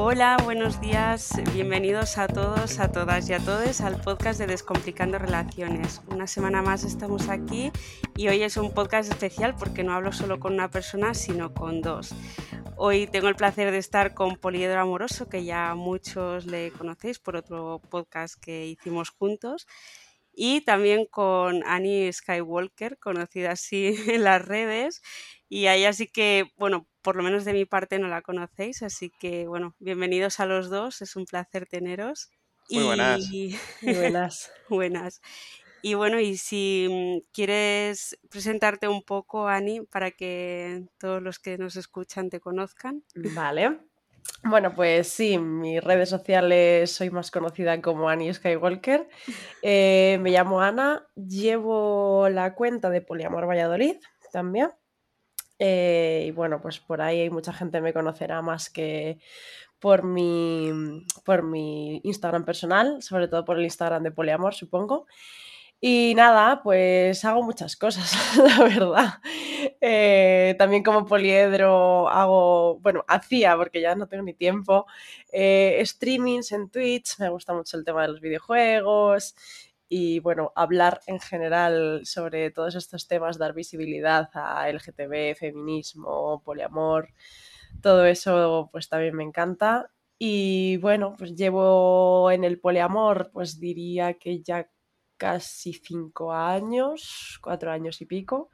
Hola, buenos días, bienvenidos a todos, a todas y a todos al podcast de Descomplicando Relaciones. Una semana más estamos aquí y hoy es un podcast especial porque no hablo solo con una persona, sino con dos. Hoy tengo el placer de estar con Poliedro Amoroso, que ya muchos le conocéis por otro podcast que hicimos juntos, y también con Annie Skywalker, conocida así en las redes. Y ahí así que, bueno, por lo menos de mi parte no la conocéis, así que bueno, bienvenidos a los dos, es un placer teneros. Muy buenas. Muy buenas. buenas. Y bueno, y si mm, quieres presentarte un poco, Ani, para que todos los que nos escuchan te conozcan. Vale. Bueno, pues sí, mis redes sociales soy más conocida como Annie Skywalker. Eh, me llamo Ana, llevo la cuenta de Poliamor Valladolid también. Eh, y bueno, pues por ahí mucha gente me conocerá más que por mi, por mi Instagram personal, sobre todo por el Instagram de Poliamor, supongo. Y nada, pues hago muchas cosas, la verdad. Eh, también como poliedro hago, bueno, hacía, porque ya no tengo ni tiempo, eh, streamings en Twitch, me gusta mucho el tema de los videojuegos, y bueno, hablar en general sobre todos estos temas, dar visibilidad a LGTB, feminismo, poliamor, todo eso pues también me encanta. Y bueno, pues llevo en el poliamor, pues diría que ya casi cinco años, cuatro años y pico.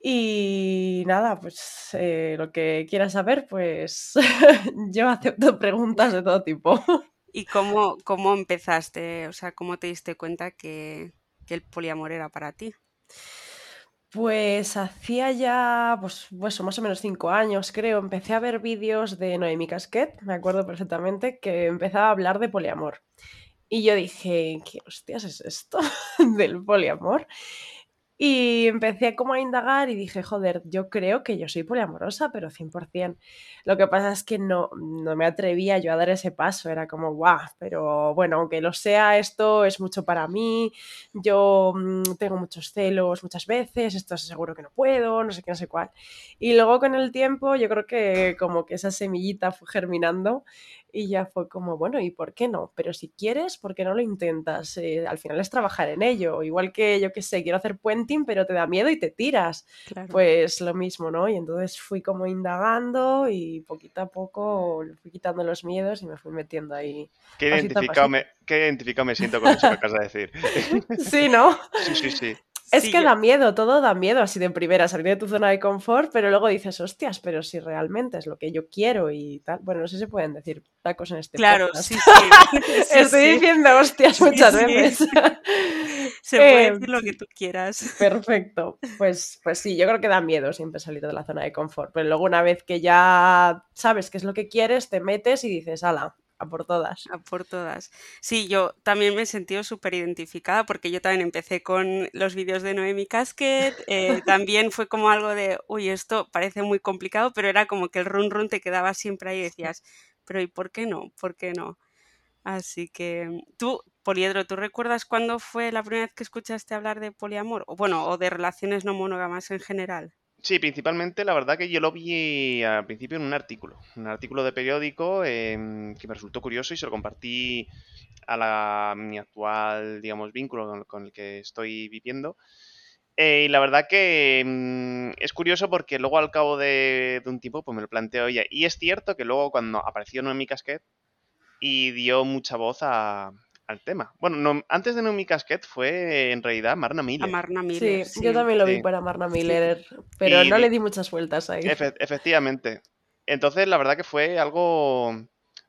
Y nada, pues eh, lo que quieras saber, pues yo acepto preguntas de todo tipo. ¿Y cómo, cómo empezaste? O sea, ¿cómo te diste cuenta que, el poliamor era para ti? Pues hacía ya, pues, pues, más o menos cinco años, creo. Empecé a ver vídeos de Noemi Casquet, me acuerdo perfectamente, que empezaba a hablar de poliamor. Y yo dije, ¿qué hostias es esto del poliamor? Y empecé como a indagar y dije, joder, yo creo que yo soy poliamorosa, pero 100%. Lo que pasa es que no, no me atrevía yo a dar ese paso, era como, guau, pero bueno, aunque lo sea, esto es mucho para mí, yo mm, tengo muchos celos muchas veces, esto seguro que no puedo, no sé qué, no sé cuál. Y luego con el tiempo yo creo que como que esa semillita fue germinando y ya fue como, bueno, ¿y por qué no? Pero si quieres, ¿por qué no lo intentas? Eh, al final es trabajar en ello. Igual que yo que sé, quiero hacer puenting, pero te da miedo y te tiras. Pues lo mismo, ¿no? Y entonces fui como indagando y poquito a poco le fui quitando los miedos y me fui metiendo ahí. Qué identificado, me, qué identificado me siento con eso que acabas de decir. sí, ¿no? Sí, sí, sí. Es que da miedo, todo da miedo así de primera, salir de tu zona de confort, pero luego dices, hostias, pero si realmente es lo que yo quiero y tal. Bueno, no sé si se pueden decir tacos en este Claro, sí, sí. Estoy diciendo hostias muchas veces. se puede decir lo que tú quieras. Perfecto. Pues, pues sí, yo creo que da miedo siempre salir de la zona de confort, pero luego una vez que ya sabes qué es lo que quieres, te metes y dices, ala, a por todas. A por todas. Sí, yo también me he sentido súper identificada porque yo también empecé con los vídeos de Noemi Casquet. Eh, también fue como algo de, uy, esto parece muy complicado, pero era como que el run run te quedaba siempre ahí y decías, pero ¿y por qué no? ¿Por qué no? Así que tú, Poliedro, ¿tú recuerdas cuándo fue la primera vez que escuchaste hablar de poliamor? O bueno, o de relaciones no monógamas en general. Sí, principalmente la verdad que yo lo vi al principio en un artículo, un artículo de periódico em, que me resultó curioso y se lo compartí a la, mi actual, digamos, vínculo con, el que estoy viviendo. Eh, y la verdad que em, es curioso porque luego al cabo de, un tiempo pues me lo planteo ya. Y es cierto que luego cuando apareció Noemi Casquet y dio mucha voz a, al tema. Bueno, no, antes de Noemi Casquet fue en realidad Marna Miller. Marna Miller. Sí, yo también lo vi para Marna Miller, pero no le di muchas vueltas ahí. efectivamente. Entonces, la verdad que fue algo,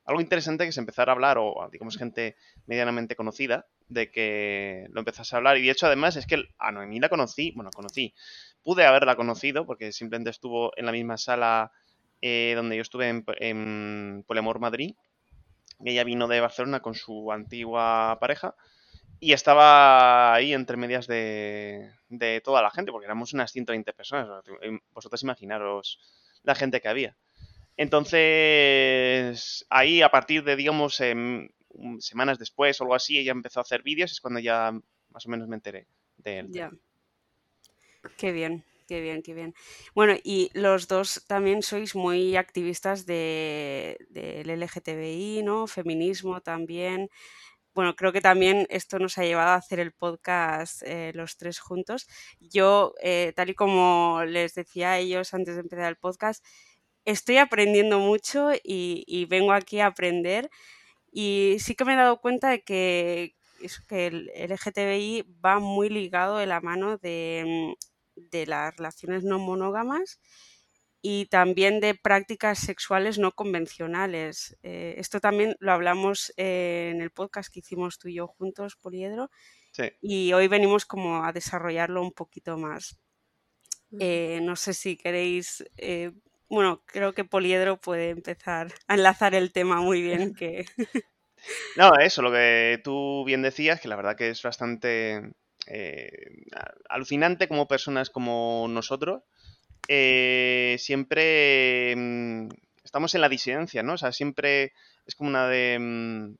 algo interesante que se empezara a hablar, o digamos gente medianamente conocida, de que lo empezase a hablar. Y de hecho, además, es que a Noemí la conocí, bueno, conocí, pude haberla conocido, porque simplemente estuvo en la misma sala eh, donde yo estuve en, en Polemor Madrid, ella vino de Barcelona con su antigua pareja y estaba ahí entre medias de, toda la gente, porque éramos unas 120 personas. Vosotros imaginaros la gente que había. Entonces, ahí a partir de, digamos, em, semanas después o algo así, ella empezó a hacer vídeos, es cuando ya más o menos me enteré de él. Ya. Qué bien. Qué bien, qué bien. Bueno, y los dos también sois muy activistas de, del LGTBI, ¿no? Feminismo también. Bueno, creo que también esto nos ha llevado a hacer el podcast eh, los tres juntos. Yo, eh, tal y como les decía a ellos antes de empezar el podcast, estoy aprendiendo mucho y, vengo aquí a aprender. Y sí que me he dado cuenta de que, que el LGTBI va muy ligado de la mano de, de las relaciones no monógamas y también de prácticas sexuales no convencionales. Eh, esto también lo hablamos eh, en el podcast que hicimos tú y yo juntos, Poliedro, y hoy venimos como a desarrollarlo un poquito más. Eh, no sé si queréis, bueno, creo que Poliedro puede empezar a enlazar el tema muy bien. Que... no, eso, lo que tú bien decías, que la verdad que es bastante eh, alucinante como personas como nosotros, eh, siempre mm, estamos en la disidencia, ¿no? O sea, siempre es como una de... Mm,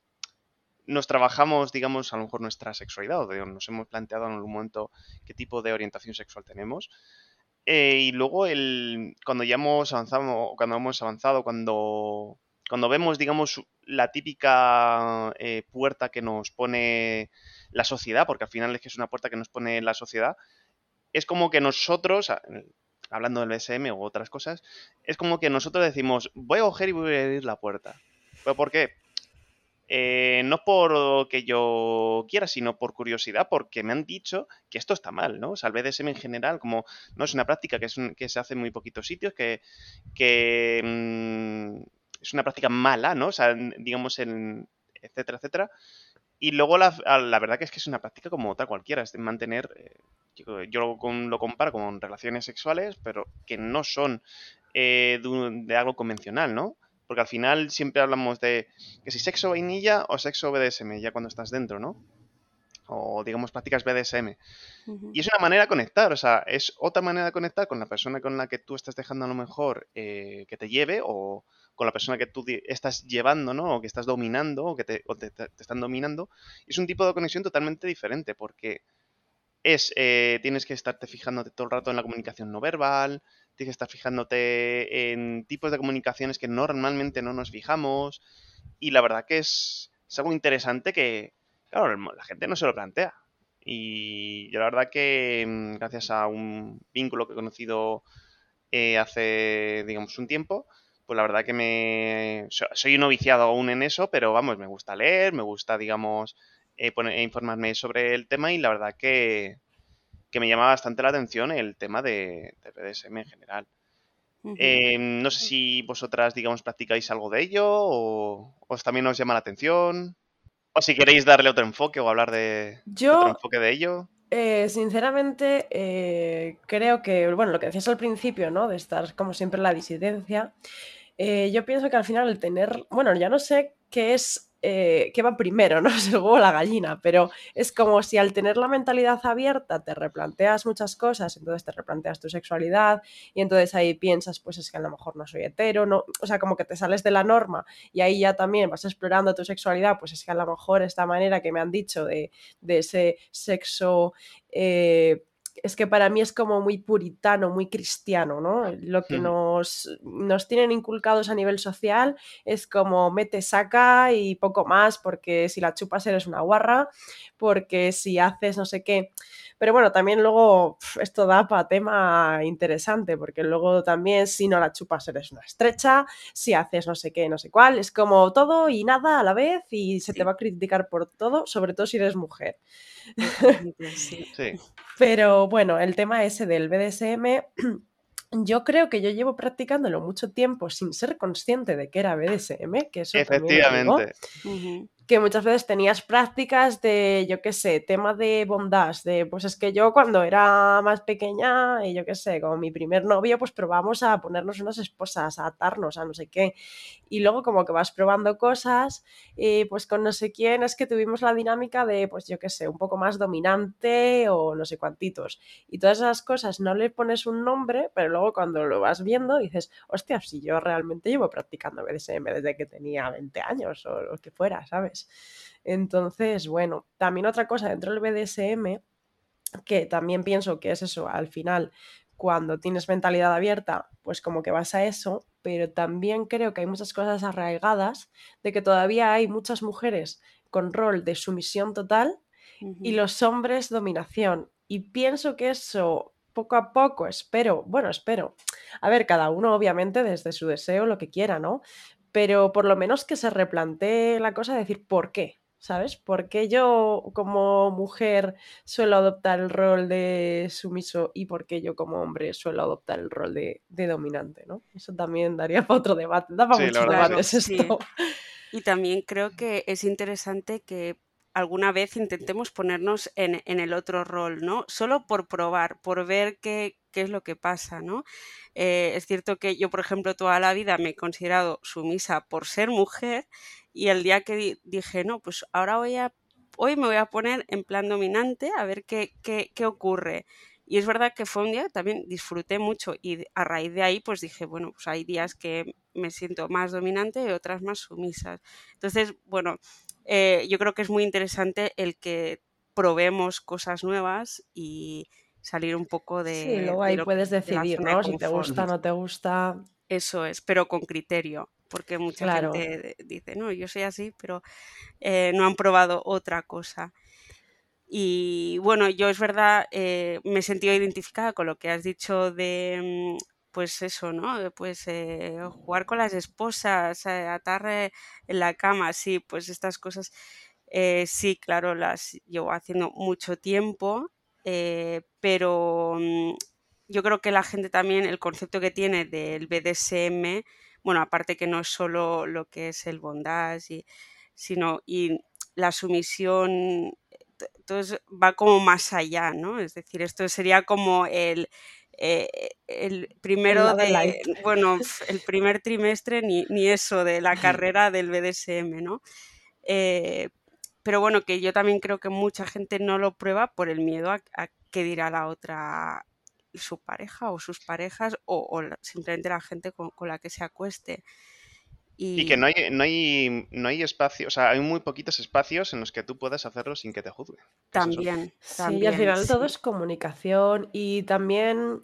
nos trabajamos, digamos, a lo mejor nuestra sexualidad, o nos hemos planteado en algún momento qué tipo de orientación sexual tenemos. Eh, y luego el, cuando ya hemos avanzado, cuando hemos avanzado, cuando, cuando vemos, digamos, la típica puerta que nos pone la sociedad, porque al final es que es una puerta que nos pone la sociedad, es como que nosotros, hablando del BSM u otras cosas, es como que nosotros decimos, voy a coger y voy a abrir la puerta. ¿Pero por qué? Eh, no por que yo quiera, sino por curiosidad, porque me han dicho que esto está mal, ¿no? O sea, el BDSM en general, como no es una práctica que, es que se hace en muy poquitos sitios, que, que mm, es una práctica mala, ¿no? O sea, digamos, en, etcétera, etcétera. Y luego la, verdad que es que es una práctica como otra cualquiera, es de mantener, eh, yo, lo, comparo con relaciones sexuales, pero que no son eh, de, algo convencional, ¿no? Porque al final siempre hablamos de que si sexo vainilla o sexo BDSM, ya cuando estás dentro, ¿no? O digamos prácticas BDSM. Y es una manera de conectar, o sea, es otra manera de conectar con la persona con la que tú estás dejando a lo mejor eh, que te lleve o, con la persona que tú estás llevando, ¿no? O que estás dominando, o que te, están dominando. es un tipo de conexión totalmente diferente, porque es, eh, tienes que estarte fijándote todo el rato en la comunicación no verbal, tienes que estar fijándote en tipos de comunicaciones que normalmente no nos fijamos, y la verdad que es, algo interesante que, claro, la gente no se lo plantea. Y yo la verdad que mm, gracias a un vínculo que he conocido eh, hace, digamos, un tiempo, pues la verdad que me... Soy un noviciado aún en eso, pero vamos, me gusta leer, me gusta, digamos, eh, poner, informarme sobre el tema y la verdad que, que me llama bastante la atención el tema de, de BDSM en general. Em, no sé si vosotras, digamos, practicáis algo de ello o os también os llama la atención. O si queréis darle otro enfoque o hablar de, otro enfoque de ello. Eh, sinceramente, eh, creo que, bueno, lo que decías al principio, ¿no? De estar como siempre en la disidencia. Eh, yo pienso que al final el tener, bueno, ya no sé qué es, eh, qué va primero, ¿no? Es el huevo o la gallina, pero es como si al tener la mentalidad abierta te replanteas muchas cosas, entonces te replanteas tu sexualidad y entonces ahí piensas, pues es que a lo mejor no soy hetero, no, o sea, como que te sales de la norma y ahí ya también vas explorando tu sexualidad, pues es que a lo mejor esta manera que me han dicho de, ese sexo... Eh, es que para mí es como muy puritano, muy cristiano, ¿no? Lo que nos, nos tienen inculcados a nivel social es como mete, saca y poco más, porque si la chupas eres una guarra, porque si haces no sé qué. Pero bueno, también luego esto da para tema interesante, porque luego también si no la chupas eres una estrecha, si haces no sé qué, no sé cuál, es como todo y nada a la vez y se te va a criticar por todo, sobre todo si eres mujer. Pero bueno, el tema ese del BDSM, yo creo que yo llevo practicándolo mucho tiempo sin ser consciente de que era BDSM, que eso Efectivamente que muchas veces tenías prácticas de, yo qué sé, tema de bondage, de, pues es que yo cuando era más pequeña, y yo qué sé, como mi primer novio, pues probamos a ponernos unas esposas, a atarnos, a no sé qué. Y luego como que vas probando cosas, y pues con no sé quién es que tuvimos la dinámica de, pues yo qué sé, un poco más dominante o no sé cuantitos. Y todas esas cosas no le pones un nombre, pero luego cuando lo vas viendo dices, hostia, si yo realmente llevo practicando BDSM desde que tenía 20 años o lo que fuera, ¿sabes? Entonces, bueno, también otra cosa dentro del BDSM, que también pienso que es eso, al final, cuando tienes mentalidad abierta, pues como que vas a eso, pero también creo que hay muchas cosas arraigadas de que todavía hay muchas mujeres con rol de sumisión total y los hombres dominación. Y pienso que eso poco a poco, espero, bueno, espero. A ver, cada uno obviamente desde su deseo lo que quiera, ¿no? Pero por lo menos que se replantee la cosa de decir, ¿por qué? ¿Sabes? ¿Por qué yo como mujer suelo adoptar el rol de sumiso y por qué yo como hombre suelo adoptar el rol de, dominante, ¿no? Eso también daría para otro debate. Da para muchos debates esto. Y también creo que es interesante que alguna vez intentemos ponernos en, el otro rol, ¿no? Solo por probar, por ver qué, qué es lo que pasa, ¿no? Eh, es cierto que yo, por ejemplo, toda la vida me he considerado sumisa por ser mujer y el día que dije, no, pues ahora voy a, hoy me voy a poner en plan dominante a ver qué, qué, qué ocurre. Y es verdad que fue un día que también disfruté mucho y a raíz de ahí pues dije, bueno, pues hay días que me siento más dominante y otras más sumisas. Entonces, bueno, eh, yo creo que es muy interesante el que probemos cosas nuevas y salir un poco de... Sí, luego ahí puedes decidir, ¿no? Si te gusta, no te gusta. Eso es, pero con criterio, porque mucha gente dice, no, yo soy así, pero eh, no han probado otra cosa. Y bueno, yo es verdad, eh, me he sentido identificada con lo que has dicho de, mm, pues eso, ¿no? Pues eh, jugar con las esposas, eh, atar en la cama, sí, pues estas cosas, eh, sí, claro, las llevo haciendo mucho tiempo, pero mm, yo creo que la gente también, el concepto que tiene del BDSM, bueno, aparte que no es solo lo que es el bondage, sino y la sumisión, entonces va como más allá, ¿no? Es decir, esto sería como el eh, el primero de, bueno, el primer trimestre ni, eso de la carrera del BDSM, ¿no? Eh, pero bueno, que yo también creo que mucha gente no lo prueba por el miedo a, que dirá la otra su pareja o sus parejas o, simplemente la gente con, la que se acueste. Y... que no hay, no hay, no hay espacio, o sea, hay muy poquitos espacios en los que tú puedas hacerlo sin que te juzguen. También, Sí, al final todo es comunicación y también,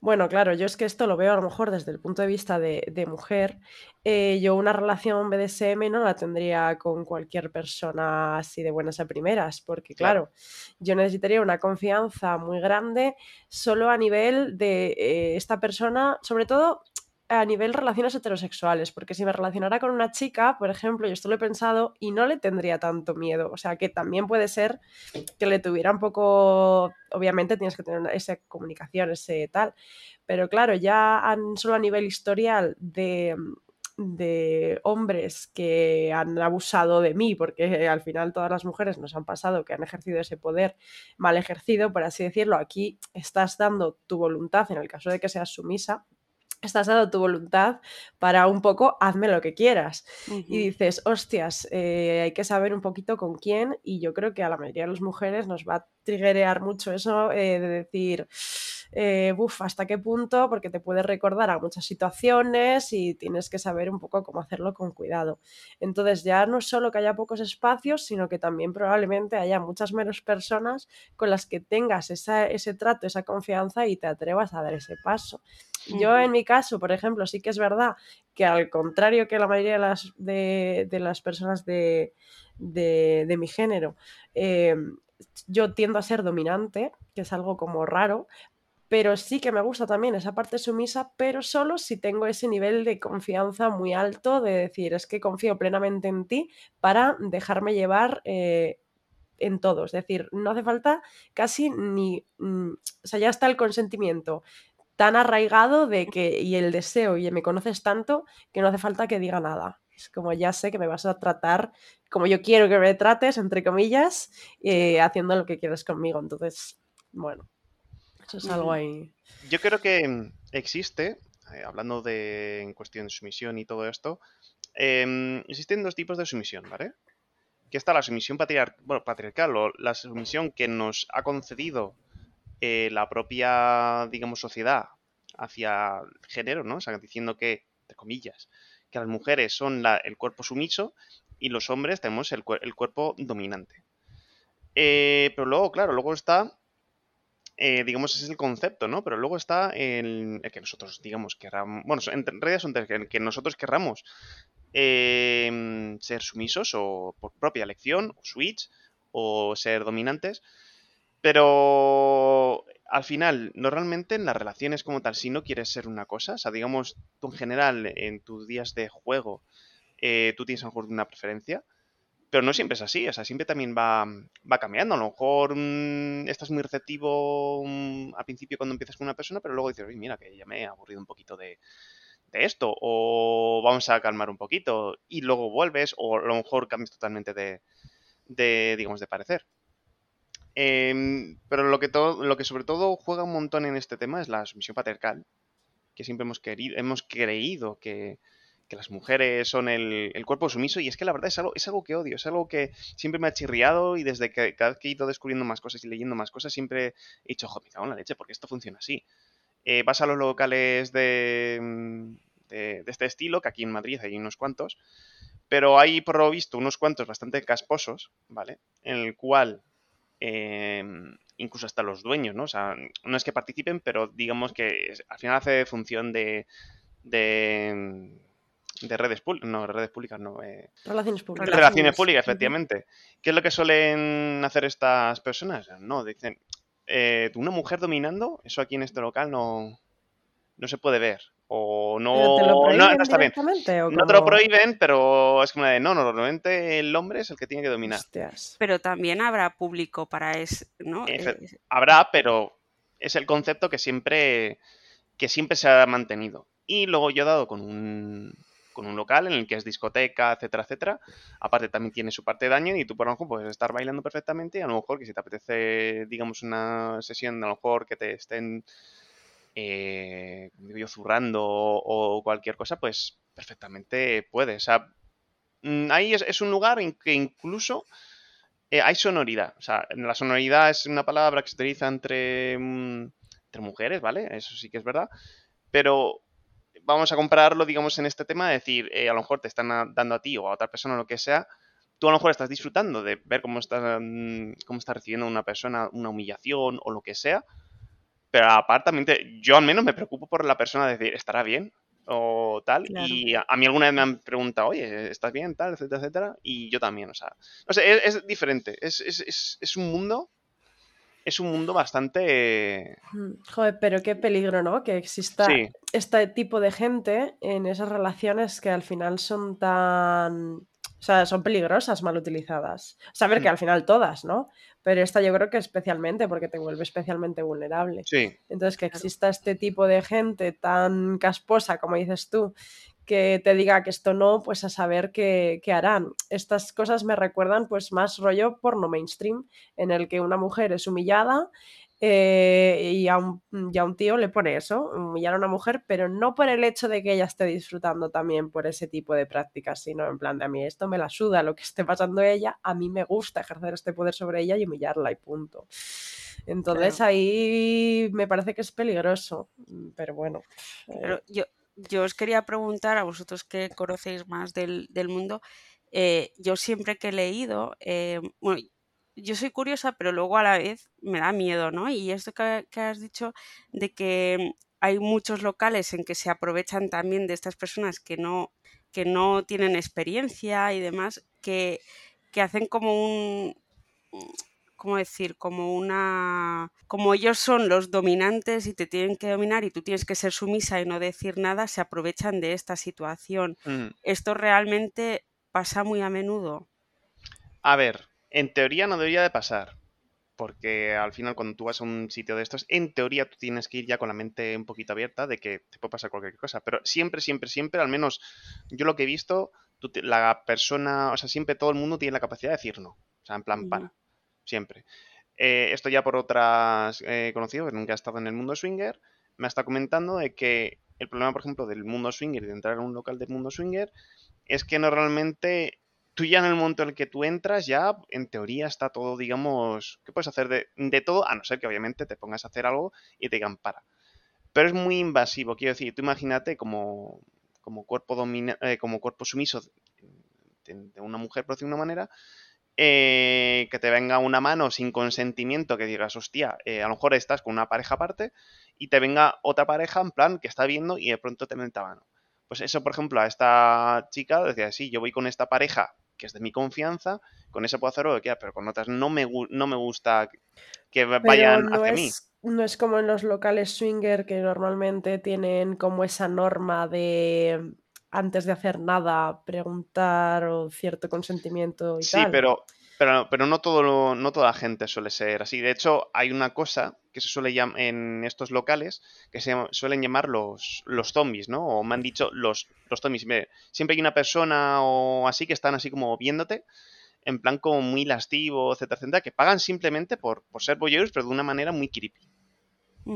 bueno, claro, yo es que esto lo veo a lo mejor desde el punto de vista de, mujer. Eh, yo una relación BDSM no la tendría con cualquier persona así de buenas a primeras, porque claro, yo necesitaría una confianza muy grande solo a nivel de eh, esta persona, sobre todo a nivel relaciones heterosexuales, porque si me relacionara con una chica, por ejemplo, yo esto lo he pensado y no le tendría tanto miedo. O sea, que también puede ser que le tuviera un poco, obviamente tienes que tener esa comunicación, ese tal, pero claro, ya solo a nivel historial de, de hombres que han abusado de mí, porque al final todas las mujeres nos han pasado que han ejercido ese poder mal ejercido, por así decirlo, aquí estás dando tu voluntad en el caso de que seas sumisa estás dando tu voluntad para un poco hazme lo que quieras. Y dices, hostias, eh, hay que saber un poquito con quién y yo creo que a la mayoría de las mujeres nos va a triggerear mucho eso eh, de decir, eh, hasta qué punto, porque te puede recordar a muchas situaciones y tienes que saber un poco cómo hacerlo con cuidado. Entonces ya no solo que haya pocos espacios, sino que también probablemente haya muchas menos personas con las que tengas ese trato, esa confianza y te atrevas a dar ese paso. Yo en mi caso, por ejemplo, sí que es verdad que al contrario que la mayoría de las, de, las personas de, de, mi género, em, yo tiendo a ser dominante, que es algo como raro, pero sí que me gusta también esa parte sumisa, pero solo si tengo ese nivel de confianza muy alto de decir, es que confío plenamente en ti para dejarme llevar eh, en todo. Es decir, no hace falta casi ni... Mm, o sea, ya está el consentimiento tan arraigado de que, y el deseo, y me conoces tanto que no hace falta que diga nada. Es como ya sé que me vas a tratar como yo quiero que me trates, entre comillas, eh, haciendo lo que quieres conmigo. Entonces, bueno, eso es algo ahí. Yo creo que mm, existe, eh, hablando de en cuestión de sumisión y todo esto, em, existen dos tipos de sumisión, ¿vale? Que está la sumisión patriarcal o la sumisión que nos ha concedido eh, la propia, digamos, sociedad hacia el género, ¿no? O sea, diciendo que, entre comillas, que las mujeres son el cuerpo sumiso y los hombres tenemos el, cuerpo dominante. Eh, pero luego, claro, luego está eh, digamos, es el concepto, ¿no? Pero luego está el, que nosotros, digamos, querramos, bueno, en realidad son que, nosotros querramos em, ser sumisos o por propia elección, o switch, o ser dominantes, pero al final, normalmente en las relaciones como tal, si no quieres ser una cosa, o sea, digamos, tú en general, en tus días de juego, eh, tú tienes a lo mejor una preferencia, pero no siempre es así, o sea, siempre también va, va cambiando. A lo mejor mm, estás muy receptivo mm, al principio cuando empiezas con una persona, pero luego dices, mira, que ya me he aburrido un poquito de, esto, o vamos a calmar un poquito, y luego vuelves, o a lo mejor cambias totalmente de, de digamos, de parecer. Em, pero lo que, todo, lo que sobre todo juega un montón en este tema es la sumisión patriarcal, que siempre hemos, querido, hemos creído que, que las mujeres son el, cuerpo sumiso y es que la verdad es algo, es algo que odio, es algo que siempre me ha chirriado y desde que cada vez que he ido descubriendo más cosas y leyendo más cosas siempre he dicho, joder, me cago en la leche, porque esto funciona así. Eh, vas a los locales de, mm, de, este estilo, que aquí en Madrid hay unos cuantos, pero hay por lo visto unos cuantos bastante casposos, ¿vale? En el cual em, incluso hasta los dueños, ¿no? O sea, no es que participen, pero digamos que al final hace función de, de de redes públicas, no, redes públicas, no. Eh, relaciones públicas. Relaciones públicas, efectivamente. ¿Qué es lo que suelen hacer estas personas? No, dicen, eh, una mujer dominando, eso aquí en este local no, no se puede ver. O no, no, está bien. no te lo prohíben, pero es como de no, normalmente el hombre es el que tiene que dominar. Pero también habrá público para eso, ¿no? Eh, habrá, pero es el concepto que siempre, que siempre se ha mantenido. Y luego yo he dado con un, con un local en el que es discoteca, etcétera, etcétera. Aparte también tiene su parte de daño y tú por lo mejor puedes estar bailando perfectamente y a lo mejor que si te apetece, digamos, una sesión, a lo mejor que te estén, eh, yo, zurrando o, cualquier cosa, pues perfectamente puedes. O sea, mm, ahí es, un lugar en que incluso eh, hay sonoridad. O sea, la sonoridad es una palabra que se utiliza entre, mm, entre mujeres, ¿vale? Eso sí que es verdad. Pero vamos a compararlo, digamos, en este tema, de decir, eh, a lo mejor te están dando a ti o a otra persona o lo que sea, tú a lo mejor estás disfrutando de ver cómo está, mm, cómo está recibiendo una persona una humillación o lo que sea, pero aparte, yo al menos me preocupo por la persona, de decir, ¿estará bien? o tal. Y a, mí alguna vez me han preguntado, oye, ¿estás bien? Tal, etcétera, etcétera. Y yo también, o sea, no sé, es, es diferente. Es, es, es, un mundo es un mundo bastante... Mm, joder, pero qué peligro, ¿no? Que exista este tipo de gente en esas relaciones que al final son tan... O sea, son peligrosas mal utilizadas. Saber que mm. al final todas, ¿no? Pero esta yo creo que especialmente porque te vuelve especialmente vulnerable. Sí. Entonces, que exista este tipo de gente tan casposa, como dices tú, que te diga que esto no, pues a saber qué, harán. Estas cosas me recuerdan pues más rollo porno mainstream, en el que una mujer es humillada eh, y, a un, un, tío le pone eso, humillar a una mujer, pero no por el hecho de que ella esté disfrutando también por ese tipo de prácticas, sino en plan de a mí esto me la suda, lo que esté pasando ella, a mí me gusta ejercer este poder sobre ella y humillarla y punto. Entonces ahí me parece que es peligroso, pero bueno. Pero yo, yo os quería preguntar a vosotros que conocéis más del, mundo, eh, yo siempre que he leído, eh, bueno, yo soy curiosa, pero luego a la vez me da miedo, ¿no? Y esto que, has dicho de que hay muchos locales en que se aprovechan también de estas personas que no, que no tienen experiencia y demás, que, que hacen como un ¿cómo decir? Como una... Como ellos son los dominantes y te tienen que dominar y tú tienes que ser sumisa y no decir nada, se aprovechan de esta situación. Mm. ¿Esto realmente pasa muy a menudo? A ver, en teoría no debería de pasar. Porque al final cuando tú vas a un sitio de estos, en teoría tú tienes que ir ya con la mente un poquito abierta de que te puede pasar cualquier cosa. Pero siempre, siempre, siempre, al menos yo lo que he visto, la persona, o sea, siempre todo el mundo tiene la capacidad de decir no. O sea, en plan, para siempre. Eh, esto ya por otras eh, conocido, que nunca ha estado en el mundo swinger, me está comentando de que el problema, por ejemplo, del mundo swinger y de entrar en un local del mundo swinger es que normalmente tú ya en el momento en el que tú entras, ya en teoría está todo, digamos, que puedes hacer de, todo, a no ser que obviamente te pongas a hacer algo y te digan para. Pero es muy invasivo, quiero decir, tú imagínate como, como cuerpo domina, eh, como cuerpo sumiso de, de, una mujer, por decirlo de una manera, eh, que te venga una mano sin consentimiento, que digas, hostia, eh, a lo mejor estás con una pareja aparte y te venga otra pareja en plan que está viendo y de pronto te mete mano. Pues eso, por ejemplo, a esta chica decía, sí, yo voy con esta pareja que es de mi confianza, con esa puedo hacer lo que quiera, pero con otras no me, no me gusta que vayan hacia mí. No es como en los locales swinger que normalmente tienen como esa norma de antes de hacer nada preguntar o cierto consentimiento y sí, pero pero, pero no, todo no toda la gente suele ser así. De hecho, hay una cosa que se suele llamar en estos locales que se suelen llamar los, los zombies, ¿no? O me han dicho los, los zombies. Siempre hay una persona o así que están así como viéndote, en plan como muy lastivo, etcétera, etcétera, que pagan simplemente por, por ser boyeros, pero de una manera muy creepy.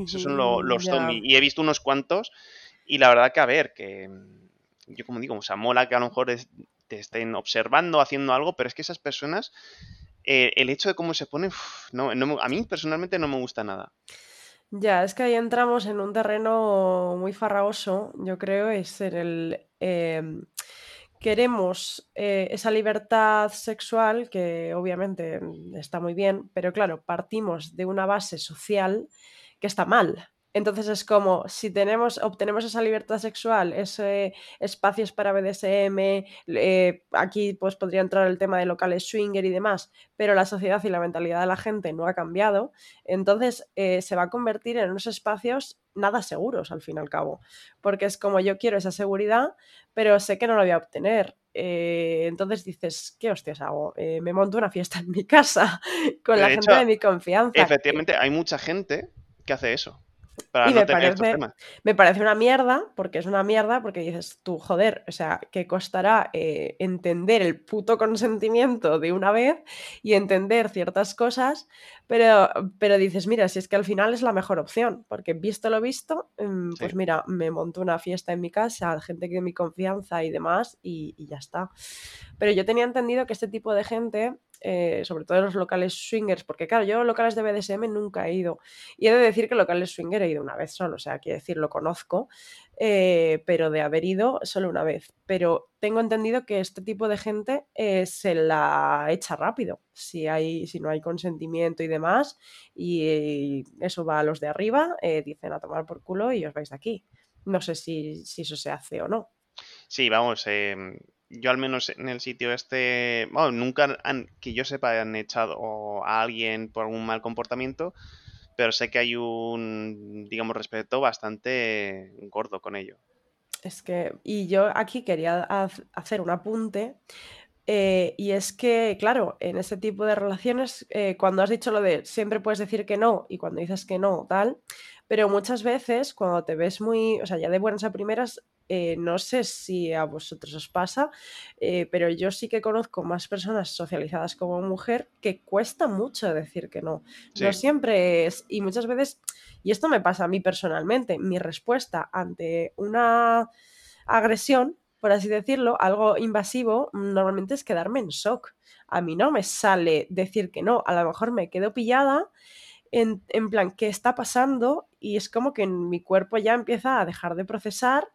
Esos son los zombies. Y he visto unos cuantos y la verdad que a ver, que yo como digo, o sea, mola que a lo mejor te estén observando, haciendo algo, pero es que esas personas, eh, el hecho de cómo se ponen, no, a mí personalmente no me gusta nada. Ya, es que ahí entramos en un terreno muy farragoso, yo creo, es en el... Em, queremos eh, esa libertad sexual, que obviamente está muy bien, pero claro, partimos de una base social que está mal. Entonces es como si tenemos, obtenemos esa libertad sexual, ese espacios para BDSM, eh, aquí pues podría entrar el tema de locales swinger y demás, pero la sociedad y la mentalidad de la gente no ha cambiado, entonces eh, se va a convertir en unos espacios nada seguros al fin y al cabo, porque es como yo quiero esa seguridad, pero sé que no lo voy a obtener. Eh, entonces dices, ¿qué hostias hago? me monto una fiesta en mi casa con la gente de mi confianza. Efectivamente, hay mucha gente que hace eso y me, parece, me parece una mierda, porque es una mierda, porque dices tú, joder, o sea, que costará eh, entender el puto consentimiento de una vez y entender ciertas cosas, pero, pero dices, mira, si es que al final es la mejor opción, porque visto lo visto, mm, pues mira, me monto una fiesta en mi casa, gente que de mi confianza y demás, y, y ya está. Pero yo tenía entendido que este tipo de gente eh, sobre todo en los locales swingers, porque claro, yo locales de BDSM nunca he ido. Y he de decir que locales swinger he ido una vez solo, o sea, quiero decir, lo conozco, eh, pero de haber ido solo una vez. Pero tengo entendido que este tipo de gente eh, se la echa rápido, si, hay, si no hay consentimiento y demás, y, eso va a los de arriba, dicen a tomar por culo y os vais de aquí. No sé si, si eso se hace o no. Sí, vamos, em, yo al menos en el sitio este, bueno, nunca han, que yo sepa han echado a alguien por algún mal comportamiento, pero sé que hay un, digamos, respeto bastante gordo con ello. Es que, y yo aquí quería hacer un apunte, eh, y es que, claro, en este tipo de relaciones, eh, cuando has dicho lo de siempre puedes decir que no, y cuando dices que no, tal, pero muchas veces cuando te ves muy, o sea, ya de buenas a primeras, eh, no sé si a vosotros os pasa, eh, pero yo sí que conozco más personas socializadas como mujer que cuesta mucho decir que no. No siempre es, y muchas veces, y esto me pasa a mí personalmente, mi respuesta ante una agresión, por así decirlo, algo invasivo, normalmente es quedarme en shock. A mí no me sale decir que no, a lo mejor me quedo pillada. En, en, plan, ¿qué está pasando? Y es como que mi cuerpo ya empieza a dejar de procesar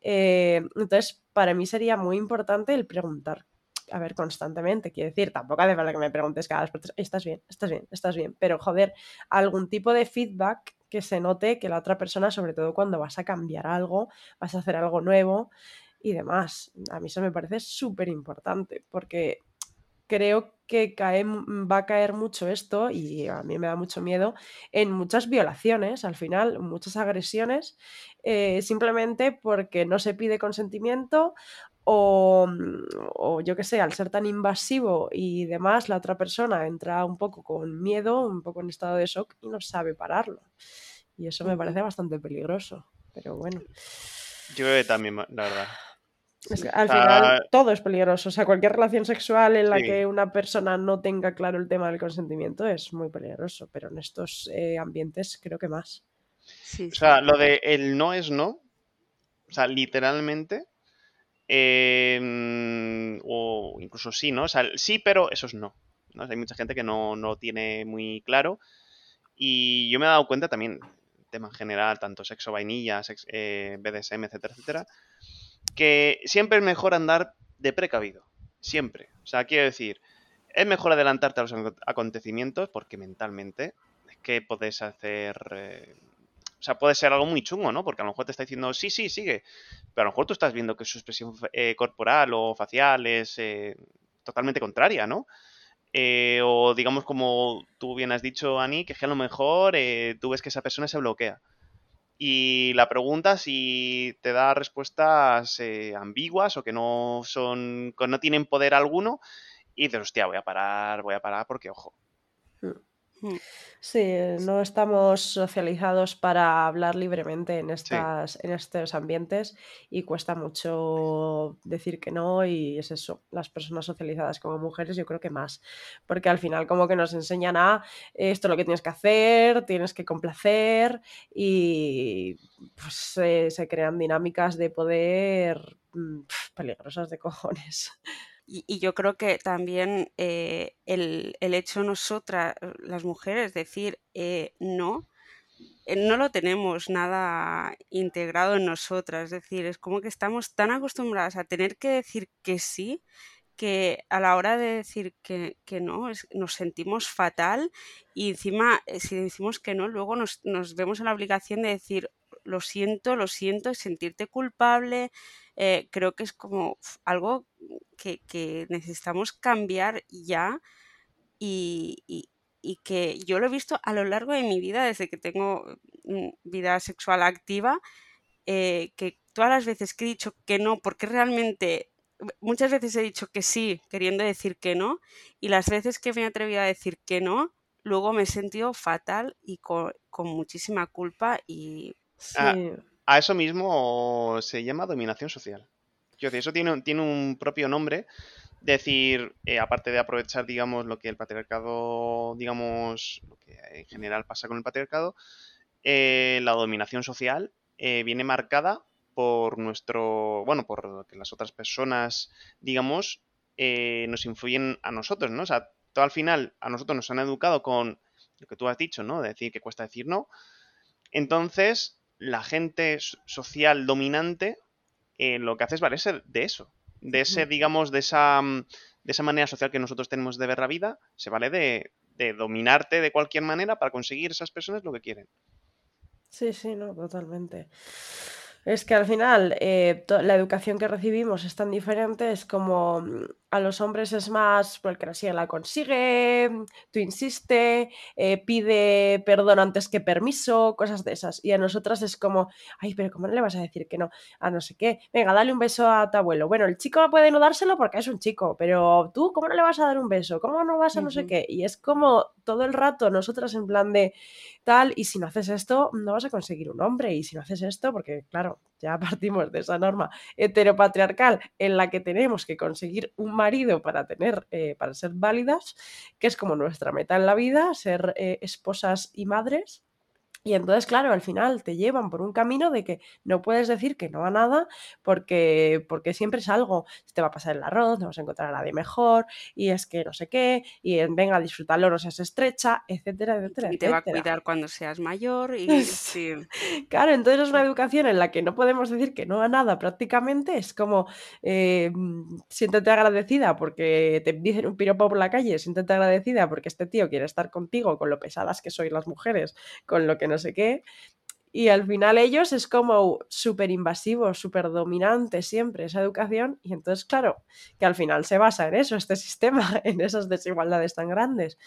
eh, entonces, para mí sería muy importante el preguntar, a ver, constantemente. Quiero decir, tampoco hace falta que me preguntes cada vez, estás bien, estás bien, estás bien, pero joder, algún tipo de feedback que se note que la otra persona, sobre todo cuando vas a cambiar algo, vas a hacer algo nuevo y demás. A mí eso me parece súper importante porque creo que va a caer mucho esto, y a mí me da mucho miedo, en muchas violaciones, al final, muchas agresiones, eh, simplemente porque no se pide consentimiento o, o yo qué sé, al ser tan invasivo y demás, la otra persona entra un poco con miedo, un poco en estado de shock y no sabe pararlo. Y eso me parece bastante peligroso, pero bueno. Yo creo que también, la verdad al final todo es peligroso. O sea, cualquier relación sexual en la que una persona no tenga claro el tema del consentimiento es muy peligroso, pero en estos eh, ambientes creo que más. O sea, lo de el no es no, o sea, literalmente, em, o incluso sí, ¿no? O sea, sí, pero eso es no. Hay mucha gente que no, no tiene muy claro. Y yo me he dado cuenta también, tema en general, tanto sexo vainilla, eh, BDSM, etcétera, etcétera que siempre es mejor andar de precavido. Siempre. O sea, quiero decir, es mejor adelantarte a los acontecimientos porque mentalmente es que puedes hacer... Eh, o sea, puede ser algo muy chungo, ¿no? Porque a lo mejor te está diciendo, sí, sí, sigue. Pero a lo mejor tú estás viendo que su expresión eh, corporal o facial es eh, totalmente contraria, ¿no? o digamos, como tú bien has dicho, Ani, que, a lo mejor tú ves que esa persona se bloquea. Y la pregunta si te da respuestas ambiguas o que no son. que no tienen poder alguno y dices, hostia, voy a parar, voy a parar porque, ojo. Mm. Sí, no estamos socializados para hablar libremente en, estas, en estos ambientes y cuesta mucho decir que no y es eso, las personas socializadas como mujeres yo creo que más, porque al final como que nos enseñan a esto es lo que tienes que hacer, tienes que complacer y pues, se crean dinámicas de poder mm, peligrosas de cojones. Y, yo creo que también eh, el, hecho nosotras, las mujeres, decir eh, no, eh, no lo tenemos nada integrado en nosotras. Es decir, es como que estamos tan acostumbradas a tener que decir que sí que a la hora de decir que, no, nos sentimos fatal y encima si decimos que no, luego nos, nos, vemos en la obligación de decir lo siento, lo siento, sentirte culpable, eh, creo que es como algo que, necesitamos cambiar ya y, que yo lo he visto a lo largo de mi vida, desde que tengo mm, vida sexual activa, eh, que todas las veces que he dicho que no, porque realmente muchas veces he dicho que sí, queriendo decir que no, y las veces que me he atrevido a decir que no, luego me he sentido fatal y con, muchísima culpa y... A eso mismo se llama dominación social. Yo eso tiene, tiene un propio nombre. Decir, eh, aparte de aprovechar, digamos, lo que el patriarcado, digamos, lo que en general pasa con el patriarcado, eh, la dominación social eh, viene marcada por nuestro, bueno, por que las otras personas, digamos, nos influyen a nosotros, ¿no? O sea, todo al final a nosotros nos han educado con lo que tú has dicho, ¿no? De decir que cuesta decir no. Entonces, la gente social dominante eh, lo que hace es valerse de eso, de ese, digamos, de esa, mm, de esa manera social que nosotros tenemos de ver la vida, se vale de, de dominarte de cualquier manera para conseguir esas personas lo que quieren. Sí, sí, no, totalmente. Es que al final eh, la educación que recibimos es tan diferente, es como mm, a los hombres es más porque la sigue la consigue, tú insiste, eh, pide perdón antes que permiso, cosas de esas. Y a nosotras es como, ay, pero ¿cómo no le vas a decir que no? A no sé qué. Venga, dale un beso a tu abuelo. Bueno, el chico puede no dárselo porque es un chico, pero tú, ¿cómo no le vas a dar un beso? ¿Cómo no vas a no sé qué? Y es como todo el rato nosotras en plan de tal, y si no haces esto, no vas a conseguir un hombre. Y si no haces esto, porque claro, ya partimos de esa norma heteropatriarcal en la que tenemos que conseguir un marido para tener, eh, para ser válidas, que es como nuestra meta en la vida, ser eh, esposas y madres. Y entonces, claro, al final te llevan por un camino de que no puedes decir que no a nada porque, porque siempre es algo, te va a pasar el arroz, no vas a encontrar a nadie mejor, y es que no sé qué, y venga, disfrútalo, no seas estrecha, etcétera, etcétera. Y te va a cuidar cuando seas mayor. Y, sí. claro, entonces es una educación en la que no podemos decir que no a nada prácticamente, es como eh, siéntete agradecida porque te dicen un piropo por la calle, siéntete agradecida porque este tío quiere estar contigo con lo pesadas que sois las mujeres, con lo que no sé qué. Y al final ellos es como súper invasivo, súper dominante siempre esa educación. Y entonces, claro, que al final se basa en eso, este sistema, en esas desigualdades tan grandes.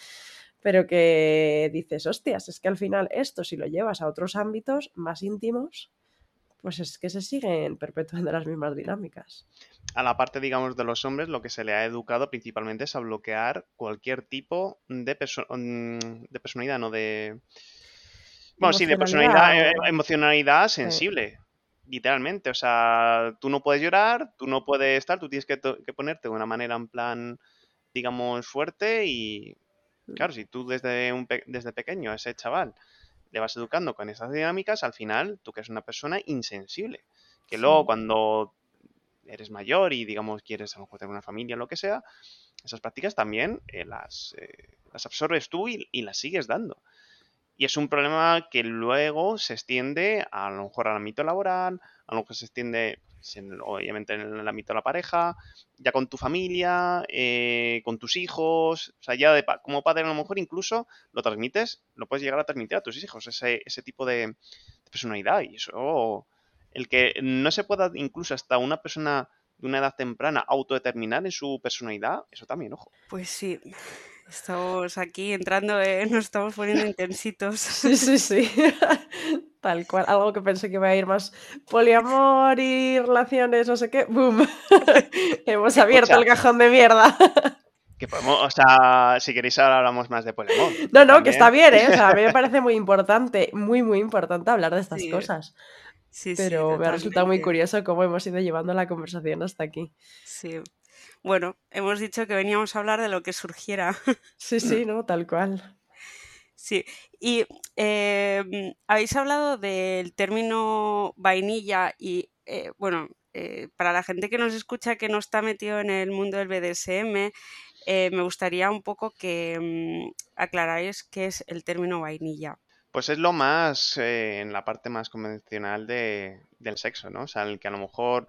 Pero que dices, hostias, es que al final esto, si lo llevas a otros ámbitos más íntimos, pues es que se siguen perpetuando las mismas dinámicas. A la parte, digamos, de los hombres, lo que se le ha educado principalmente es a bloquear cualquier tipo de, mm, de personalidad, no de bueno, sí, de personalidad, eh, emocionalidad sensible, literalmente. O sea, tú no puedes llorar, tú no puedes estar, tú tienes que, ponerte de una manera en plan, digamos, fuerte y, mm. claro, si tú desde, un desde pequeño a ese chaval le vas educando con esas dinámicas, al final tú que eres una persona insensible. Que luego cuando eres mayor y, digamos, quieres a lo mejor tener una familia o lo que sea, esas prácticas también eh, las, eh, las absorbes tú y las sigues dando. Y es un problema que luego se extiende a, lo mejor al ámbito laboral, a lo mejor se extiende pues, obviamente en el ámbito de la pareja, ya con tu familia, eh, con tus hijos, o sea, ya de, como padre a lo mejor incluso lo transmites, lo puedes llegar a transmitir a tus hijos, ese, ese tipo de, personalidad y eso, el que no se pueda incluso hasta una persona de una edad temprana autodeterminar en su personalidad, eso también, ojo. Pues sí, estamos aquí entrando, nos estamos poniendo intensitos. Sí, sí, sí. Tal cual, algo que pensé que iba a ir más poliamor y relaciones, no sé qué, ¡boom! Hemos abierto el cajón de mierda. Que podemos, o sea, si queréis ahora hablamos más de poliamor. No, no, que está bien, ¿eh? O sea, a mí me parece muy importante, muy, muy importante hablar de estas cosas. Sí, Pero me ha resultado muy curioso cómo hemos ido llevando la conversación hasta aquí. Sí. Bueno, hemos dicho que veníamos a hablar de lo que surgiera. Sí, sí, ¿no? Tal cual. Sí, y em, habéis hablado del término vainilla y, eh, bueno, eh, para la gente que nos escucha que no está metido en el mundo del BDSM, eh, me gustaría un poco que mm, aclaráis qué es el término vainilla. Pues es lo más, en la parte más convencional de, del sexo, ¿no? O sea, el que a lo mejor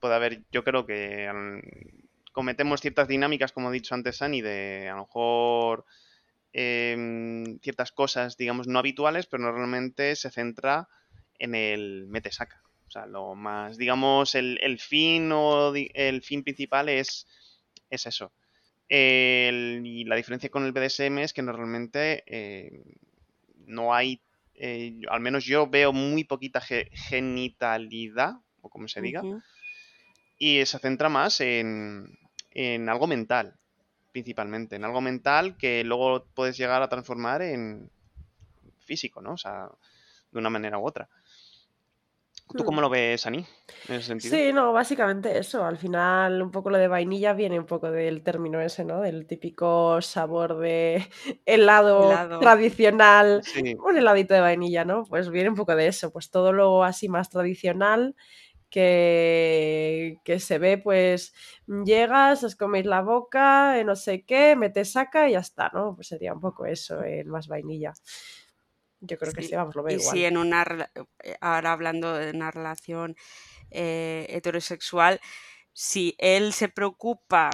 puede haber, yo creo que cometemos ciertas dinámicas, como he dicho antes, Sani, de a lo mejor Em, ciertas cosas, digamos, no habituales, pero normalmente se centra en el mete-saca. O sea, lo más, digamos, el, fin o el fin principal es, es eso. y la diferencia con el BDSM es que normalmente eh, no hay, eh, al menos yo veo muy poquita genitalidad, o como se diga, y se centra más en, en algo mental principalmente, en algo mental que luego puedes llegar a transformar en físico, ¿no? O sea, de una manera u otra. ¿Tú cómo hmm. lo ves, Ani, en ese sentido? Sí, no, básicamente eso. Al final, un poco lo de vainilla viene un poco del término ese, ¿no? Del típico sabor de helado, tradicional. Un heladito de vainilla, ¿no? Pues viene un poco de eso. Pues todo lo así más tradicional que, que se ve, pues llegas, os coméis la boca, eh, no sé qué, metes saca y ya está, ¿no? Pues sería un poco eso, el más vainilla. Yo creo que sí, vamos, lo veo y igual. Si en una, eh, ahora hablando de una relación eh, heterosexual, si él se preocupa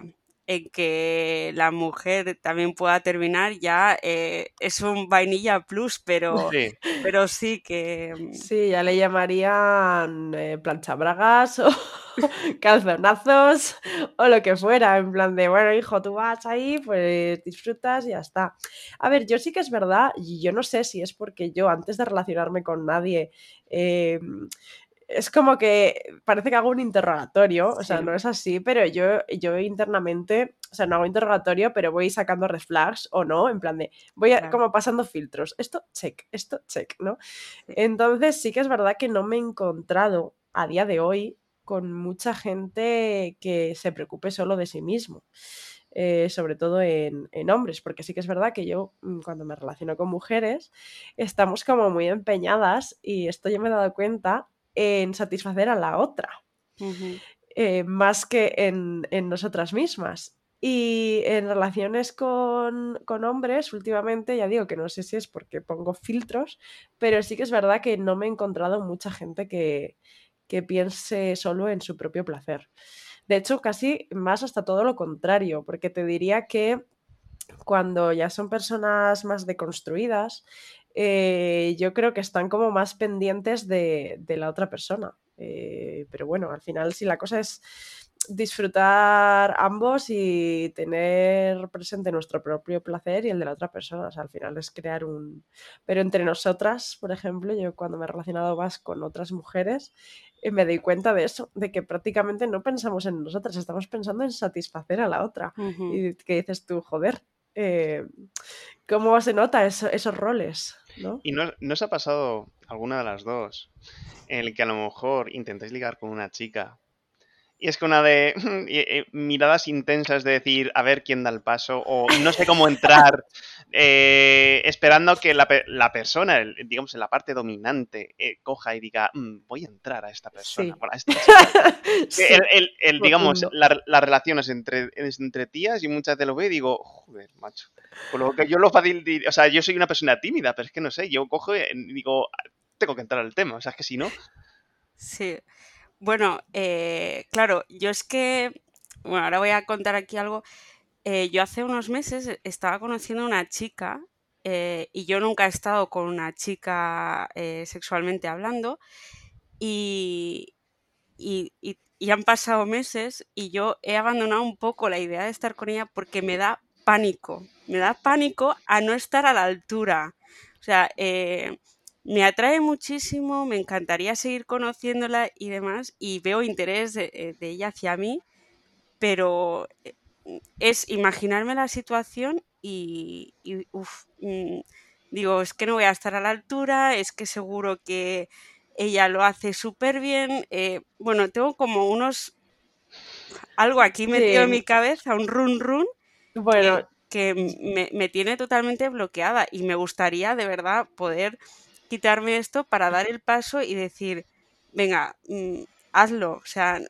en que la mujer también pueda terminar, ya eh, es un vainilla plus, pero sí. pero sí que... Mm, sí, ya le llamarían eh, planchabragas o calzonazos o lo que fuera, en plan de, bueno, hijo, tú vas ahí, pues disfrutas y ya está. A ver, yo sí que es verdad, y yo no sé si es porque yo antes de relacionarme con nadie... Eh, es como que parece que hago un interrogatorio, o sea, no es así, pero yo, yo internamente, o sea, no hago interrogatorio, pero voy sacando red flags o no, en plan de, voy como pasando filtros, esto check, esto check, ¿no? Entonces sí que es verdad que no me he encontrado a día de hoy con mucha gente que se preocupe solo de sí mismo. Eh, sobre todo en, en, hombres, porque sí que es verdad que yo mm, cuando me relaciono con mujeres estamos como muy empeñadas y esto yo me he dado cuenta en satisfacer a la otra, eh, más que en, nosotras mismas. Y en relaciones con, hombres, últimamente, ya digo que no sé si es porque pongo filtros, pero sí que es verdad que no me he encontrado mucha gente que, que piense solo en su propio placer. De hecho, casi más hasta todo lo contrario, porque te diría que cuando ya son personas más deconstruidas, eh, yo creo que están como más pendientes de, la otra persona. Eh, pero bueno, al final si la cosa es disfrutar ambos y tener presente nuestro propio placer y el de la otra persona. O sea, al final es crear un... Pero entre nosotras, por ejemplo, yo cuando me he relacionado más con otras mujeres, eh, me doy cuenta de eso, de que prácticamente no pensamos en nosotras, estamos pensando en satisfacer a la otra. Y que dices tú, joder, ¿cómo se nota esos roles? ¿Y no, no os ha pasado alguna de las dos en el que a lo mejor intentáis ligar con una chica y es que una de eh, miradas intensas de decir a ver quién da el paso o no sé cómo entrar, eh, esperando que la, la, persona, digamos en la parte dominante, eh, coja y diga mm, voy a entrar a esta persona. el, digamos, las relaciones entre, entre tías y muchas veces lo veo y digo, joder, macho. Por lo que yo lo fácil, o sea, yo soy una persona tímida, pero es que no sé, yo cojo y digo, tengo que entrar al tema, o sea, es que si no... Sí. Bueno, eh, claro, yo es que, bueno, ahora voy a contar aquí algo. Eh, yo hace unos meses estaba conociendo a una chica eh, y yo nunca he estado con una chica sexualmente hablando y, y, y han pasado meses y yo he abandonado un poco la idea de estar con ella porque me da pánico, me da pánico a no estar a la altura. O sea, eh, me atrae muchísimo, me encantaría seguir conociéndola y demás, y veo interés de, eh, ella hacia mí, pero eh, es imaginarme la situación y, mm, digo, es que no voy a estar a la altura, es que seguro que ella lo hace súper bien. bueno, tengo como unos... algo aquí metido en mi cabeza, un run run, bueno, que, me, tiene totalmente bloqueada y me gustaría de verdad poder quitarme esto para dar el paso y decir, venga, mm, hazlo, o sea,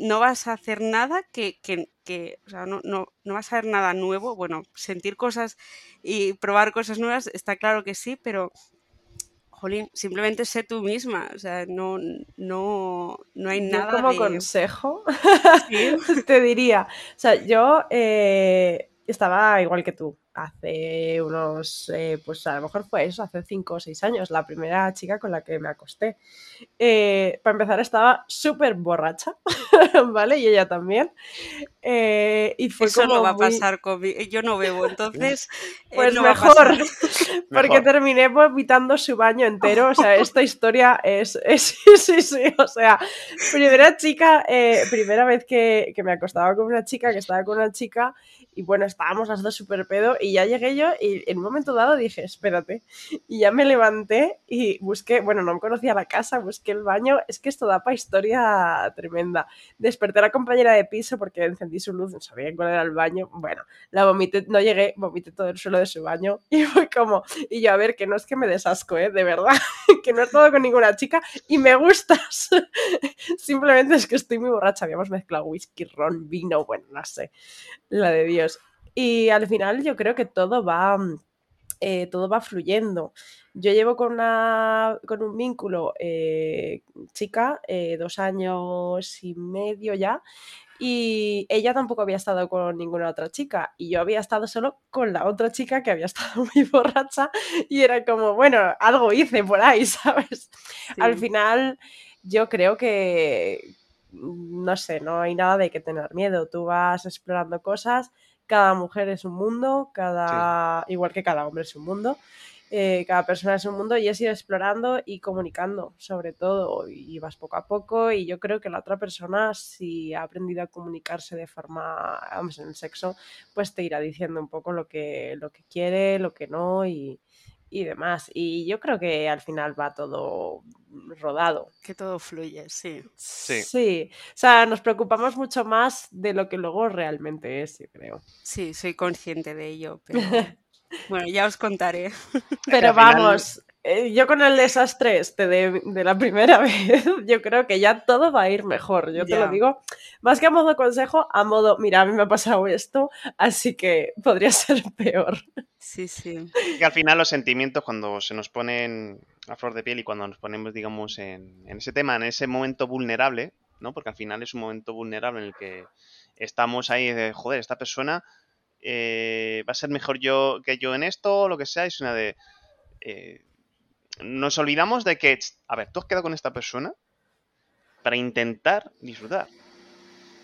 no vas a hacer nada que, que, o sea, no, no, no, vas a hacer nada nuevo, bueno, sentir cosas y probar cosas nuevas, está claro que sí, pero, jolín, simplemente sé tú misma, o sea, no, no, no hay nada yo como consejo te diría, o sea, yo eh, estaba igual que tú, hace unos, eh, pues a lo mejor fue eso, hace cinco o seis años, la primera chica con la que me acosté. Eh, para empezar estaba súper borracha, ¿vale? Y ella también. Eh, y fue eso no va a pasar conmigo, yo no bebo, entonces... pues mejor, porque terminé vomitando su baño entero, o sea, esta historia es, es sí, sí, o sea, primera chica, primera vez que, que me acostaba con una chica, que estaba con una chica, y bueno, estábamos las dos súper pedo y ya llegué yo y en un momento dado dije, espérate. Y ya me levanté y busqué, bueno, no me conocía la casa, busqué el baño. Es que esto da para historia tremenda. Desperté a la compañera de piso porque encendí su luz, no sabía cuál era el baño. Bueno, la vomité, no llegué, vomité todo el suelo de su baño y fue como, y yo a ver, que no es que me desasco, ¿eh? De verdad, que no he estado con ninguna chica y me gustas. Simplemente es que estoy muy borracha. Habíamos mezclado whisky, ron, vino, bueno, no sé. La de Dios. Y al final yo creo que todo va, eh, todo va fluyendo. Yo llevo con, una, con un vínculo eh, chica, eh, dos años y medio ya, y ella tampoco había estado con ninguna otra chica y yo había estado solo con la otra chica que había estado muy borracha y era como, bueno, algo hice por ahí, ¿sabes? Al final yo creo que, no sé, no hay nada de que tener miedo, tú vas explorando cosas cada mujer es un mundo, cada, igual que cada hombre es un mundo, eh, cada persona es un mundo y es ir explorando y comunicando sobre todo y vas poco a poco y yo creo que la otra persona si ha aprendido a comunicarse de forma, vamos, en el sexo, pues te irá diciendo un poco lo que, lo que quiere, lo que no y, y demás. Y yo creo que al final va todo rodado. Que todo fluye, sí. sí. Sí. O sea, nos preocupamos mucho más de lo que luego realmente es, yo creo. Sí, soy consciente de ello, pero bueno, ya os contaré. Pero vamos, eh, yo con el desastre este de, de, la primera vez, yo creo que ya todo va a ir mejor. Yo te lo digo, más que a modo consejo, a modo, mira, a mí me ha pasado esto, así que podría ser peor. Sí, sí. Que al final los sentimientos cuando se nos ponen a flor de piel y cuando nos ponemos, digamos, en, en ese tema, en ese momento vulnerable, ¿no? Porque al final es un momento vulnerable en el que estamos ahí de, joder, esta persona eh, va a ser mejor yo que yo en esto, o lo que sea, es una de... Eh, nos olvidamos de que, a ver, tú has quedado con esta persona para intentar disfrutar.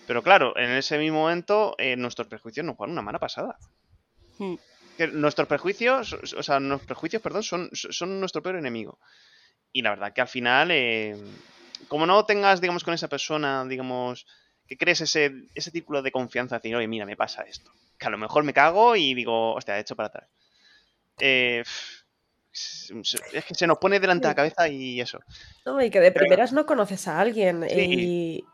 Pero claro, en ese mismo momento eh, nuestros prejuicios nos juegan una mala pasada. Hmm. Que nuestros prejuicios, o sea, nuestros prejuicios, perdón, son, son nuestro peor enemigo. Y la verdad que al final, eh, como no tengas, digamos, con esa persona, digamos, que crees ese, ese círculo de confianza, decir, oye, mira, me pasa esto. Que a lo mejor me cago y digo, hostia, he hecho para atrás. Eh, es que se nos pone delante de la cabeza y eso. No, y que de primeras no conoces a alguien y,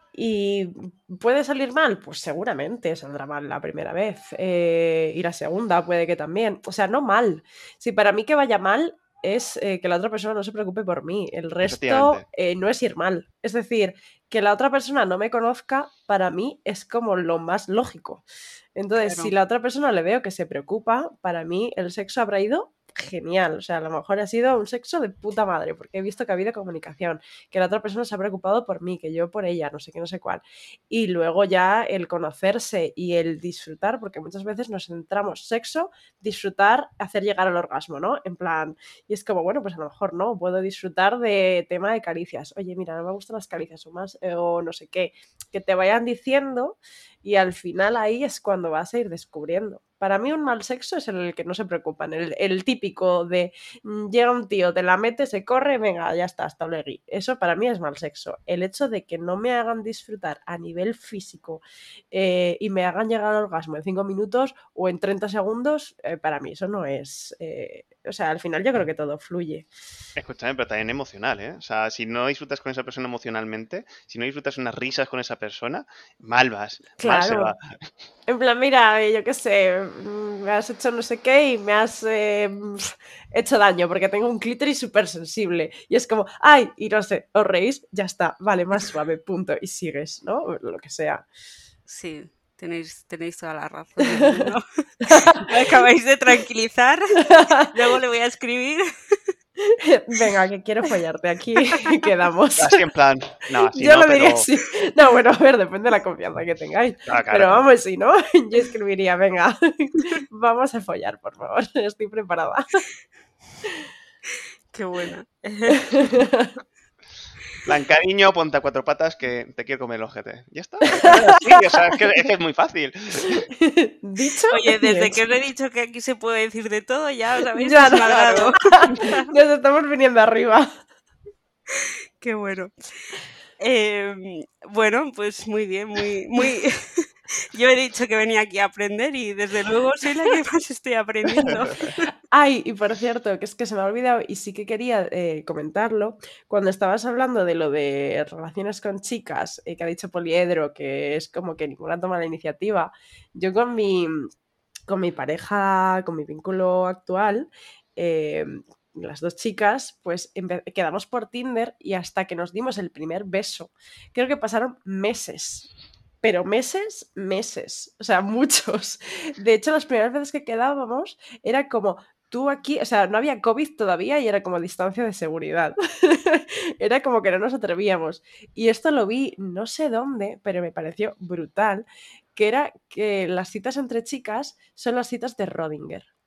puede salir mal, pues seguramente saldrá mal la primera vez eh, y la segunda puede que también, o sea, no mal. Si para mí que vaya mal es eh, que la otra persona no se preocupe por mí, el resto eh, no es ir mal. Es decir, que la otra persona no me conozca, para mí es como lo más lógico. Entonces, si la otra persona le veo que se preocupa, para mí el sexo habrá ido genial. O sea, a lo mejor ha sido un sexo de puta madre, porque he visto que ha habido comunicación, que la otra persona se ha preocupado por mí, que yo por ella, no sé qué, no sé cuál. Y luego ya el conocerse y el disfrutar, porque muchas veces nos centramos sexo, disfrutar, hacer llegar al orgasmo, ¿no? En plan, y es como, bueno, pues a lo mejor no, puedo disfrutar de tema de caricias. Oye, mira, no me gustan las caricias o más, eh, o no sé qué, que te vayan diciendo y al final ahí es cuando vas a ir descubriendo. Para mí un mal sexo es el que no se preocupan, el, el típico de mm, llega un tío, te la mete, se corre, venga, ya está, hasta luego. Eso para mí es mal sexo. El hecho de que no me hagan disfrutar a nivel físico eh, y me hagan llegar al orgasmo en 5 minutos o en 30 segundos, eh, para mí eso no es... Eh, o sea, al final yo creo que todo fluye. Escúchame, pero también emocional, ¿eh? O sea, si no disfrutas con esa persona emocionalmente, si no disfrutas unas risas con esa persona, mal vas. Mal se Claro. va. En plan, mira, yo qué sé, mm, me has hecho no sé qué y me has eh, hecho daño porque tengo un clítoris súper sensible. Y es como, ay, y no sé, os reís, ya está, vale, más suave, punto. Y sigues, ¿no? Lo que sea. Sí, tenéis, tenéis toda la razón. Me acabáis de tranquilizar. Luego le voy a escribir. Venga, que quiero follarte aquí, quedamos. Así en plan, no, así Yo no, lo pero... diría así. No, bueno, a ver, depende de la confianza que tengáis. Ah, claro. Pero vamos, si no, yo escribiría, venga, vamos a follar, por favor, estoy preparada. Qué bueno. Plan, cariño, ponte a cuatro patas que te quiero comer el ojete. Ya está. Sí, o sea, es que, es que es muy fácil. Dicho. Oye, desde que os he dicho que aquí se puede decir de todo, ya os habéis Ya, desmadrado. Nos estamos viniendo arriba. Qué bueno. Em, bueno, pues muy bien, muy, muy. Yo he dicho que venía aquí a aprender y desde luego soy la que más estoy aprendiendo. Ay, y por cierto, que es que se me ha olvidado y sí que quería eh, comentarlo. Cuando estabas hablando de lo de relaciones con chicas, eh, que ha dicho Poliedro, que es como que ninguna toma la iniciativa, yo con mi, con mi pareja, con mi vínculo actual, eh, las dos chicas, pues quedamos por Tinder y hasta que nos dimos el primer beso, creo que pasaron meses. Pero meses, meses, o sea, muchos. De hecho, las primeras veces que quedábamos era como, tú aquí, o sea, no había COVID todavía y era como distancia de seguridad. era como que no nos atrevíamos. Y esto lo vi no sé dónde, pero me pareció brutal, que era que las citas entre chicas son las citas de Rodinger.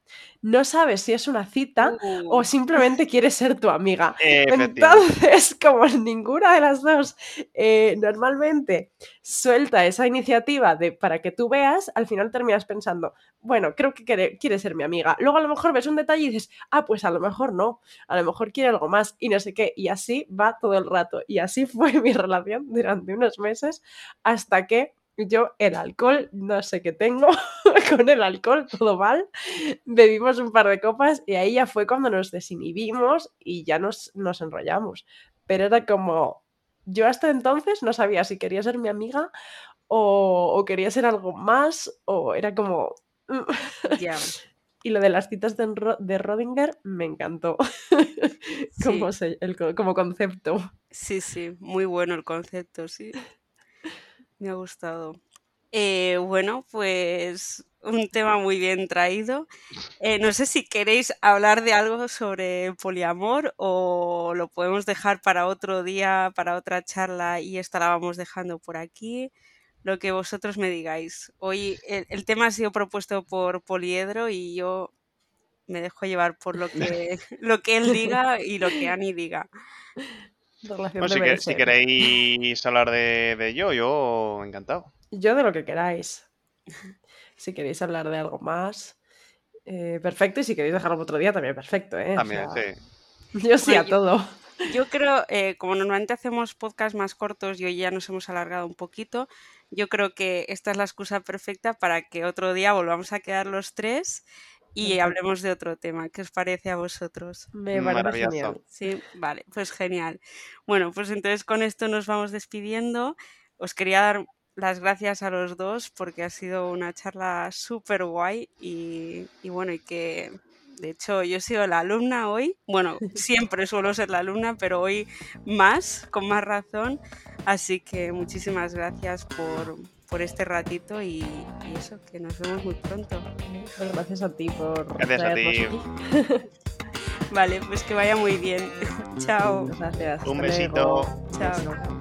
No sabes si es una cita o Uh, simplemente quieres ser tu amiga. Entonces, como ninguna de las dos eh, normalmente suelta esa iniciativa de para que tú veas, al final terminas pensando, bueno, creo que quiere, quiere ser mi amiga. Luego a lo mejor ves un detalle y dices, ah, pues a lo mejor no, a lo mejor quiere algo más y no sé qué. Y así va todo el rato. Y así fue mi relación durante unos meses hasta que yo el alcohol, no sé qué tengo con el alcohol, todo mal. Bebimos un par de copas y ahí ya fue cuando nos desinhibimos y ya nos, nos enrollamos. Pero era como, yo hasta entonces no sabía si quería ser mi amiga o, o quería ser algo más o era como... ya, Y lo de las citas de, Ro- de Rodinger me encantó sí, como, se- el co- como concepto. sí, sí, muy bueno el concepto, sí. Me ha gustado. Eh, bueno, pues un tema muy bien traído. Eh, no sé si queréis hablar de algo sobre poliamor o lo podemos dejar para otro día, para otra charla y esta la vamos dejando por aquí. Lo que vosotros me digáis. Hoy el, el tema ha sido propuesto por Poliedro y yo me dejo llevar por lo que, lo que él diga y lo que Ani diga. Relación Bueno, de si, que- verse. si queréis hablar de, de ello, yo encantado. Yo de lo que queráis. Si queréis hablar de algo más, eh, perfecto. Y si queréis dejarlo otro día, también perfecto. ¿eh? O También, sea, sí. Yo sí Bueno, a yo- todo. Yo creo, eh, como normalmente hacemos podcasts más cortos y hoy ya nos hemos alargado un poquito, yo creo que esta es la excusa perfecta para que otro día volvamos a quedar los tres y hablemos de otro tema. ¿Qué os parece a vosotros? Me parece genial. Sí, vale, pues genial. Bueno, pues entonces con esto nos vamos despidiendo. Os quería dar las gracias a los dos porque ha sido una charla súper guay y, y bueno, y que de hecho yo he sido la alumna hoy. Bueno, siempre suelo ser la alumna, pero hoy más, con más razón. Así que muchísimas gracias por, por este ratito y, eso, que nos vemos muy pronto. Gracias a ti por Gracias a ti. vale, pues que vaya muy bien. Chao. Gracias. Un besito. Chao.